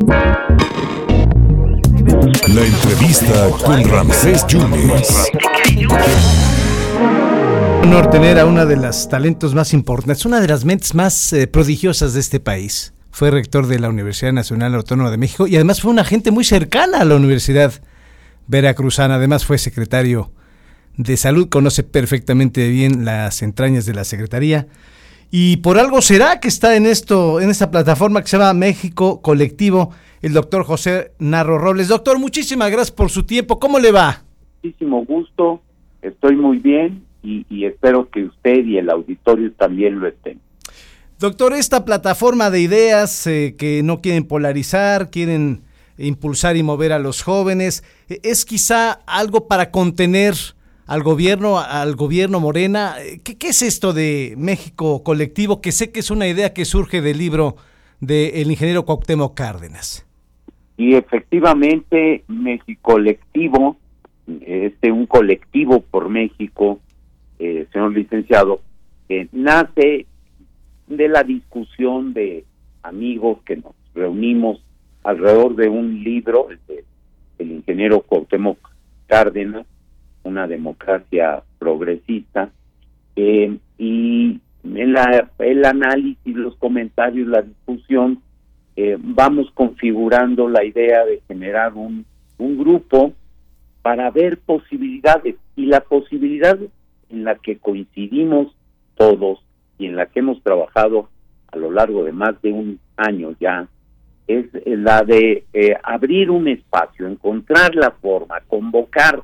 La entrevista con Ramsés Yunes. honor tener a una de las talentos más importantes, una de las mentes más eh, prodigiosas de este país. Fue rector de la Universidad Nacional Autónoma de México y además fue una gente muy cercana a la Universidad Veracruzana. Además fue secretario de Salud, conoce perfectamente bien las entrañas de la Secretaría. Y por algo será que está en esto, en esta plataforma que se llama México Colectivo, el doctor José Narro Robles. Doctor, muchísimas gracias por su tiempo. ¿Cómo le va? Muchísimo gusto, estoy muy bien y, y espero que usted y el auditorio también lo estén. Doctor, esta plataforma de ideas eh, que no quieren polarizar, quieren impulsar y mover a los jóvenes, es quizá algo para contener al gobierno, al gobierno Morena. ¿Qué, qué es esto de México colectivo? Que sé que es una idea que surge del libro del ingeniero Cuauhtémoc Cárdenas. Y efectivamente, México Colectivo, este un colectivo por México, eh, señor licenciado, eh, nace de la discusión de amigos que nos reunimos alrededor de un libro el de el ingeniero Cuauhtémoc Cárdenas, una democracia progresista, eh, y en la, el análisis, los comentarios, la discusión, eh, vamos configurando la idea de generar un, grupo para ver posibilidades y la posibilidad en la que coincidimos todos y en la que hemos trabajado a lo largo de más de un año ya es la de eh, abrir un espacio, encontrar la forma, convocar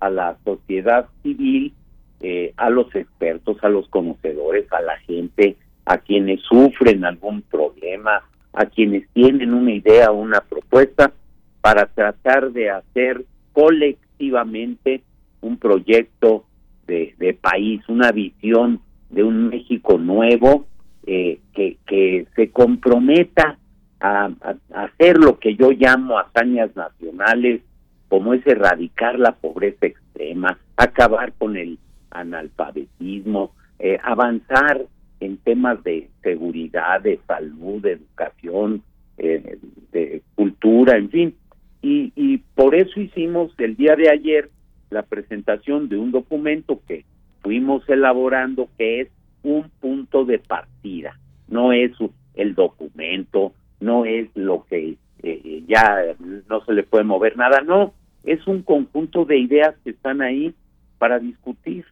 a la sociedad civil, eh, a los expertos, a los conocedores, a la gente, a quienes sufren algún problema, a quienes tienen una idea, una propuesta, para tratar de hacer colectivamente un proyecto de, país, una visión de un México nuevo eh, que, que se comprometa a, hacer lo que yo llamo hazañas nacionales, como es erradicar la pobreza extrema, acabar con el analfabetismo, eh, avanzar en temas de seguridad, de salud, de educación, eh, de cultura, en fin. Y, y por eso hicimos el día de ayer la presentación de un documento que fuimos elaborando que es un punto de partida, no es el documento, no es lo que eh, ya no se le puede mover nada, no, es un conjunto de ideas que están ahí para discutir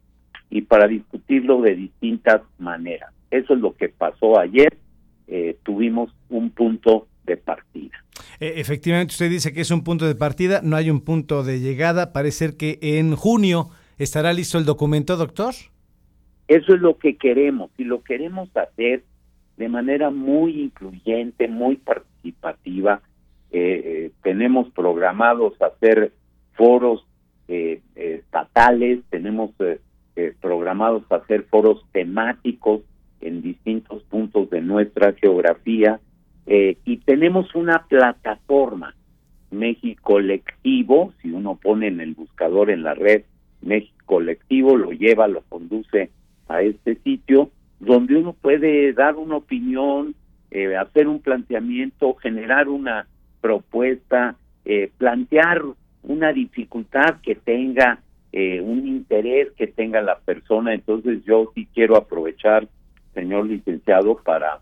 y para discutirlo de distintas maneras. Eso es lo que pasó ayer, eh, tuvimos un punto de partida. Eh, efectivamente, usted dice que es un punto de partida, no hay un punto de llegada. Parece que en junio estará listo el documento, doctor. Eso es lo que queremos y lo queremos hacer de manera muy incluyente, muy participativa. Eh, eh, tenemos programados hacer foros eh, estatales, tenemos programados hacer foros temáticos en distintos puntos de nuestra geografía y tenemos una plataforma México Colectivo, si uno pone en el buscador en la red México Colectivo, lo lleva, lo conduce a este sitio donde uno puede dar una opinión, eh, hacer un planteamiento, generar una propuesta, eh, plantear una dificultad que tenga, eh, un interés que tenga la persona. Entonces yo sí quiero aprovechar, señor licenciado, para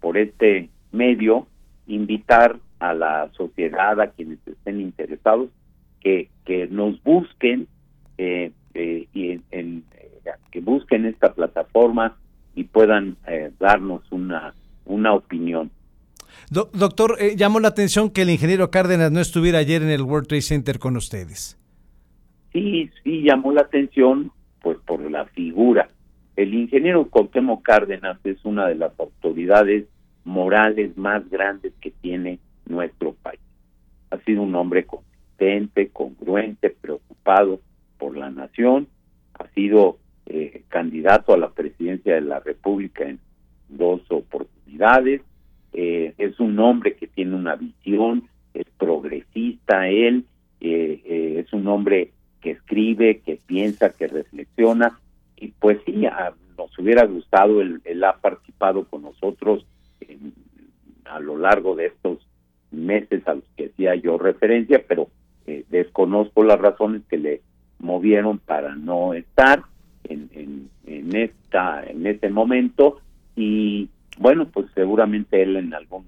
por este medio invitar a la sociedad, a quienes estén interesados, que, que nos busquen y en, en, que busquen esta plataforma y puedan eh, darnos una, una opinión. Do doctor, eh, llamó la atención que el ingeniero Cárdenas no estuviera ayer en el World Trade Center con ustedes. Sí, sí, llamó la atención pues por la figura. El ingeniero Cuauhtémoc Cárdenas es una de las autoridades morales más grandes que tiene nuestro país. Ha sido un hombre consistente, congruente, preocupado por la nación, ha sido eh, candidato a la presidencia de la República en dos oportunidades. Eh, es un hombre que tiene una visión, es progresista él, eh, eh, es un hombre que escribe, que piensa, que reflexiona. Y pues sí, nos hubiera gustado, él, ha participado con nosotros en, a lo largo de estos meses a los que hacía yo referencia, pero eh, desconozco las razones que le movieron para no estar en, en, esta en este momento y bueno pues seguramente él en algún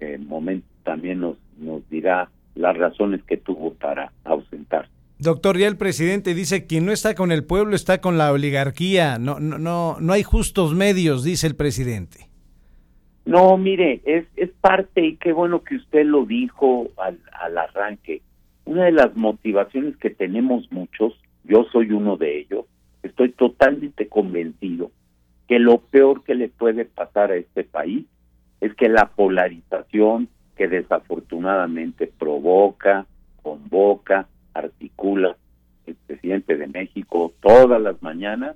eh, momento también nos nos dirá las razones que tuvo para ausentarse Doctor, ya el presidente dice que no está con el pueblo está con la oligarquía. No, no, no, no hay justos medios, dice el presidente. No, mire, es, es parte y qué bueno que usted lo dijo al, al arranque. Una de las motivaciones que tenemos muchos, yo soy uno de ellos, estoy totalmente convencido que lo peor que le puede pasar a este país es que la polarización que desafortunadamente provoca, convoca, articula el presidente de México todas las mañanas,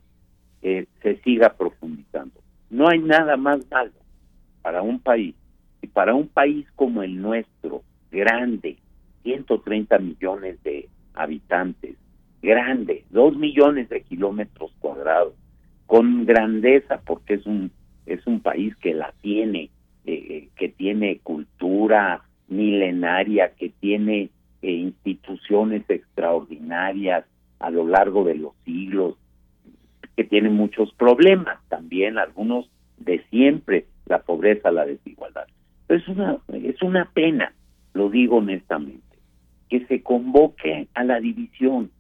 eh, se siga profundizando. No hay nada más malo para un país y para un país como el nuestro, grande, 130 millones de habitantes, grande, 2 millones de kilómetros cuadrados, con grandeza porque es un es un país que la tiene, eh, que tiene cultura milenaria, que tiene eh, instituciones extraordinarias a lo largo de los siglos, que tiene muchos problemas también, algunos de siempre, la pobreza, la desigualdad. Pero es una, es una pena, lo digo honestamente, que se convoque a la división,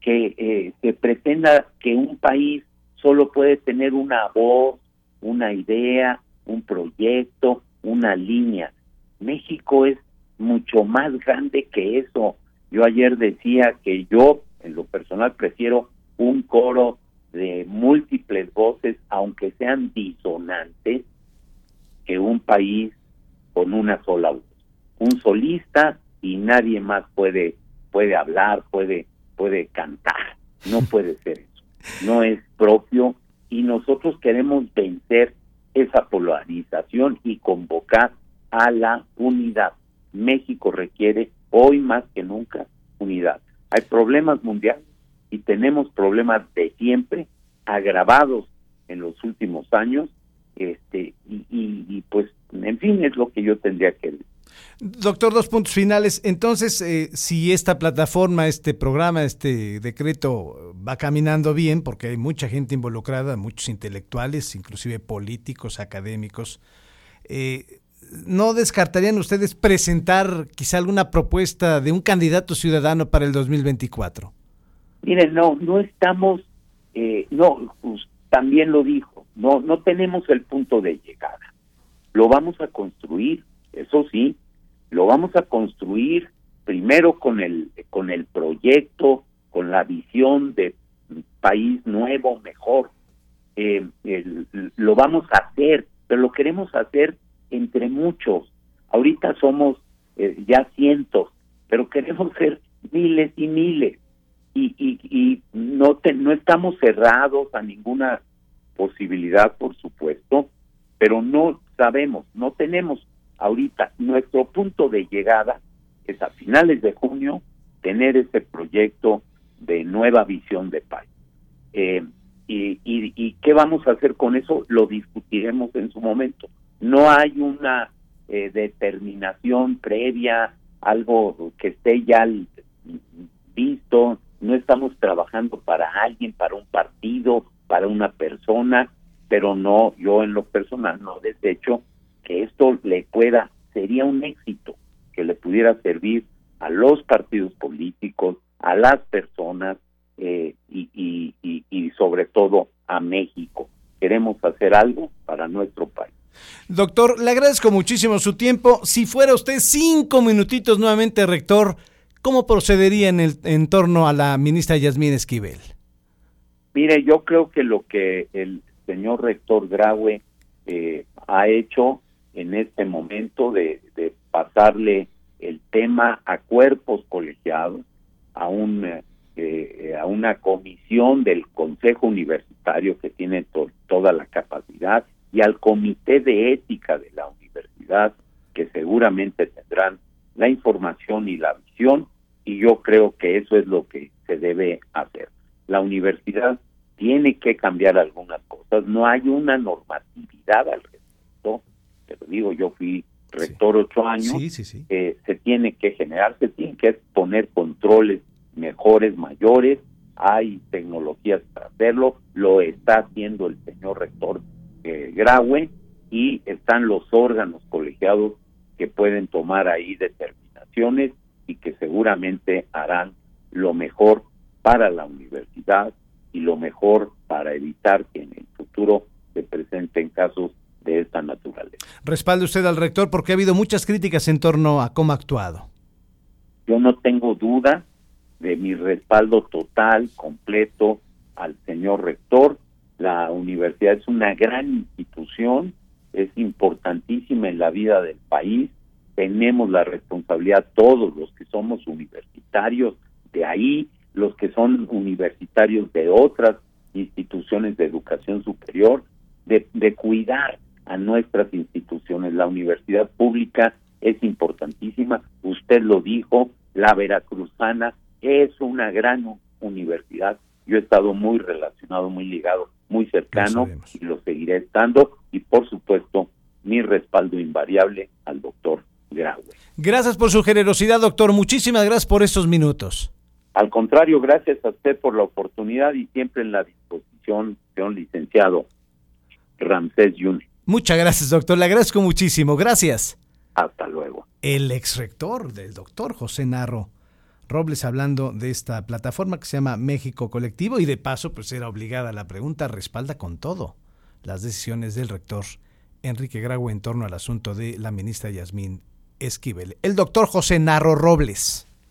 que eh, se pretenda que un país solo puede tener una voz, una idea, un proyecto, una línea. México es mucho más grande que eso. Yo ayer decía que yo, en lo personal, prefiero un coro de múltiples voces, aunque sean disonantes, que un país con una sola voz. Un solista y nadie más puede puede hablar, puede puede cantar. No puede ser. No es propio y nosotros queremos vencer esa polarización y convocar a la unidad. México requiere hoy más que nunca unidad. Hay problemas mundiales y tenemos problemas de siempre agravados en los últimos años este y, pues en fin es lo que yo tendría que decir. Doctor, dos puntos finales. Entonces, eh, si esta plataforma, este programa, este decreto va caminando bien, porque hay mucha gente involucrada, muchos intelectuales, inclusive políticos, académicos, eh, ¿no descartarían ustedes presentar quizá alguna propuesta de un candidato ciudadano para el 2024? Miren, no, no estamos, eh, no, pues, también lo dijo, no, no tenemos el punto de llegada. Lo vamos a construir, eso sí, lo vamos a construir primero con el, con el proyecto, con la visión de país nuevo, mejor. Eh, lo vamos a hacer, pero lo queremos hacer entre muchos. Ahorita somos eh, ya cientos, pero queremos ser miles y miles. Y, y, y no, no estamos cerrados a ninguna posibilidad, por supuesto, pero no sabemos, no tenemos ahorita nuestro punto de llegada es a finales de junio tener ese proyecto de nueva visión de país. Eh, y, y, ¿Y qué vamos a hacer con eso? Lo discutiremos en su momento no hay una eh, determinación previa, algo que esté ya visto, no estamos trabajando para alguien, para un partido, para una persona, pero no, yo en lo personal no desecho que esto le pueda, sería un éxito que le pudiera servir a los partidos políticos, a las personas eh, y, y, y sobre todo a México. Queremos hacer algo para nuestro país. Doctor, le agradezco muchísimo su tiempo. Si fuera usted cinco minutitos nuevamente, rector, ¿cómo procedería en, el, en torno a la ministra Yasmín Esquivel? Mire, yo creo que lo que el señor rector Graue eh, ha hecho en este momento de, pasarle el tema a cuerpos colegiados, a un eh, a una comisión del Consejo Universitario que tiene toda la capacidad y al comité de ética de la universidad, que seguramente tendrán la información y la visión, y yo creo que eso es lo que se debe hacer. La universidad tiene que cambiar algunas cosas, no hay una normatividad al respecto, pero digo, yo fui rector ocho años, se tiene que generar, se tienen que poner controles mejores, mayores, hay tecnologías para hacerlo, lo está haciendo el señor rector eh, Graue y están los órganos colegiados que pueden tomar ahí determinaciones y que seguramente harán lo mejor para la universidad y lo mejor para evitar que en el futuro se presenten casos de esta naturaleza. Respalde usted al rector porque ha habido muchas críticas en torno a cómo ha actuado. Yo no tengo duda de mi respaldo total, completo al señor rector. La universidad es una gran institución, es importantísima en la vida del país. Tenemos la responsabilidad todos los que somos universitarios de ahí, los que son universitarios de otras instituciones de educación superior, de, de cuidar a nuestras instituciones. La universidad pública es importantísima, usted lo dijo, la veracruzana es una gran universidad. Yo he estado muy relacionado, muy ligado, muy cercano y lo seguiré estando. Y por supuesto, mi respaldo invariable al doctor Graue. Gracias por su generosidad, doctor. Muchísimas gracias por estos minutos. Al contrario, gracias a usted por la oportunidad y siempre en la disposición, señor licenciado Ramsés Yuni. Muchas gracias, doctor. Le agradezco muchísimo. Gracias. Hasta luego. El ex rector del doctor José Narro Robles hablando de esta plataforma que se llama México Colectivo y de paso pues era obligada la pregunta, respalda con todo las decisiones del rector Enrique Graue en torno al asunto de la ministra Yasmín Esquivel. El doctor José Narro Robles.